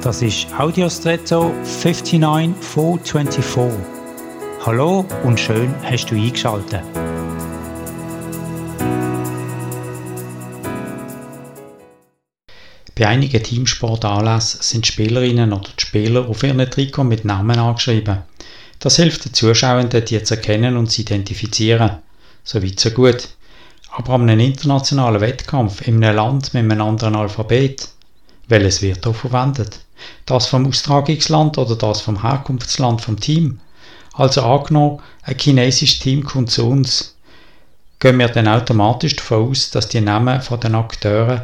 Das ist Audiostretto 59424. Hallo und schön hast du eingeschaltet. Bei einigen Teamsportanlässen sind Spielerinnen oder die Spieler auf ihren Trikot mit Namen angeschrieben. Das hilft den Zuschauern, die zu erkennen und zu identifizieren. So weit, so gut. Aber an einem internationalen Wettkampf in einem Land mit einem anderen Alphabet, welches wird hier verwendet? Das vom Austragungsland oder das vom Herkunftsland vom Team? Also angenommen, ein chinesisches Team kommt zu uns. Gehen wir dann automatisch davon aus, dass die Namen von den Akteuren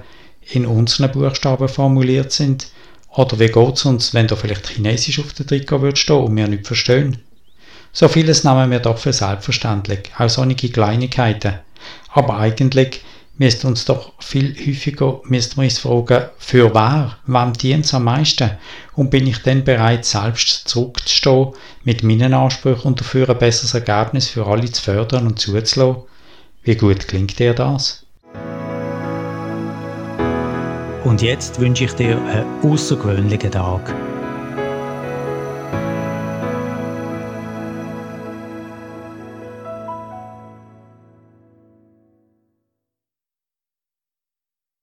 in unseren Buchstaben formuliert sind? Oder wie geht es uns, wenn da vielleicht Chinesisch auf der Trikot wird stehen und wir nicht verstehen? So vieles nehmen wir doch für selbstverständlich, auch solche Kleinigkeiten. Aber eigentlich müsste uns doch viel häufiger müsste man uns fragen, für wer, wem dient es am meisten? Und bin ich denn bereit, selbst zurückzustehen mit meinen Ansprüchen und dafür ein besseres Ergebnis für alle zu fördern und zuzulassen? Wie gut klingt dir das? Und jetzt wünsche ich dir einen außergewöhnlichen Tag.